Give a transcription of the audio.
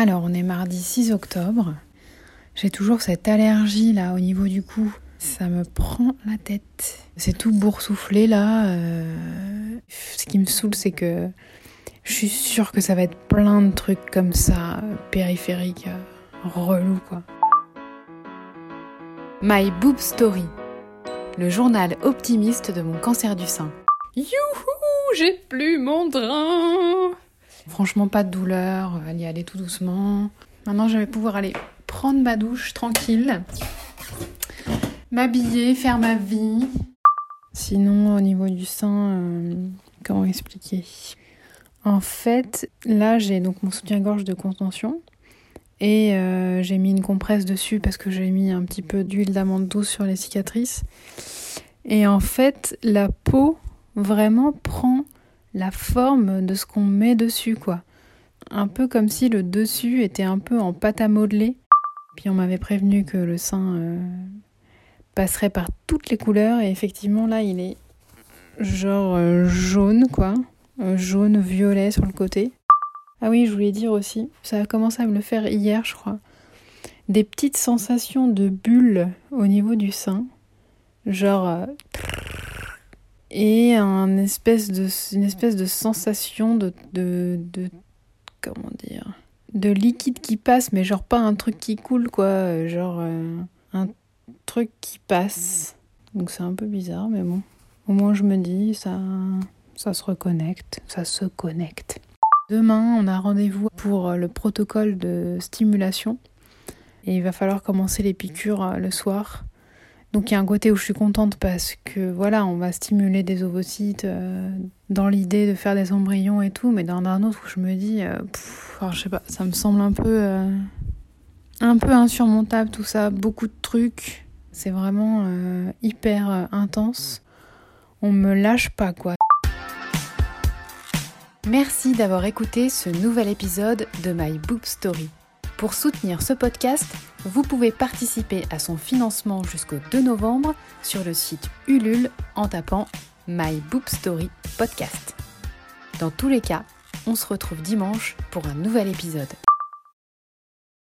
Alors, on est mardi 6 octobre. J'ai toujours cette allergie là au niveau du cou. Ça me prend la tête. C'est tout boursouflé là. Euh, Ce qui me saoule, c'est que je suis sûre que ça va être plein de trucs comme ça, périphériques, euh, relous quoi. My Boob Story, le journal optimiste de mon cancer du sein. Youhou, j'ai plus mon drain. Franchement, pas de douleur, elle y aller tout doucement. Maintenant, je vais pouvoir aller prendre ma douche tranquille, m'habiller, faire ma vie. Sinon, au niveau du sein, euh, comment expliquer? En fait, là, j'ai donc mon soutien-gorge de contention. Et euh, j'ai mis une compresse dessus parce que j'ai mis un petit peu d'huile d'amande douce sur les cicatrices. Et en fait, la peau vraiment prend la forme de ce qu'on met dessus, quoi. Un peu comme si le dessus était un peu en pâte à modeler. Puis on m'avait prévenu que le sein euh, passerait par toutes les couleurs et effectivement là il est genre euh, jaune quoi, euh, jaune violet sur le côté. Ah oui, je voulais dire aussi, ça a commencé à me le faire hier, je crois. Des petites sensations de bulles au niveau du sein, genre et un espèce de une espèce de sensation de de, de comment dire de liquide qui passe, mais genre pas un truc qui coule quoi, genre euh, un truc qui passe. Donc c'est un peu bizarre, mais bon. Au moins je me dis ça ça se reconnecte, ça se connecte. Demain, on a rendez-vous pour le protocole de stimulation. Et il va falloir commencer les piqûres euh, le soir. Donc il y a un côté où je suis contente parce que voilà, on va stimuler des ovocytes euh, dans l'idée de faire des embryons et tout, mais dans un autre où je me dis, euh, alors, je sais pas, ça me semble un peu, euh, un peu insurmontable tout ça, beaucoup de trucs. C'est vraiment hyper intense. On me lâche pas quoi. Merci d'avoir écouté ce nouvel épisode de My Boob Story. Pour soutenir ce podcast, vous pouvez participer à son financement jusqu'au 2 novembre sur le site Ulule en tapant My Boob Story Podcast. Dans tous les cas, on se retrouve dimanche pour un nouvel épisode.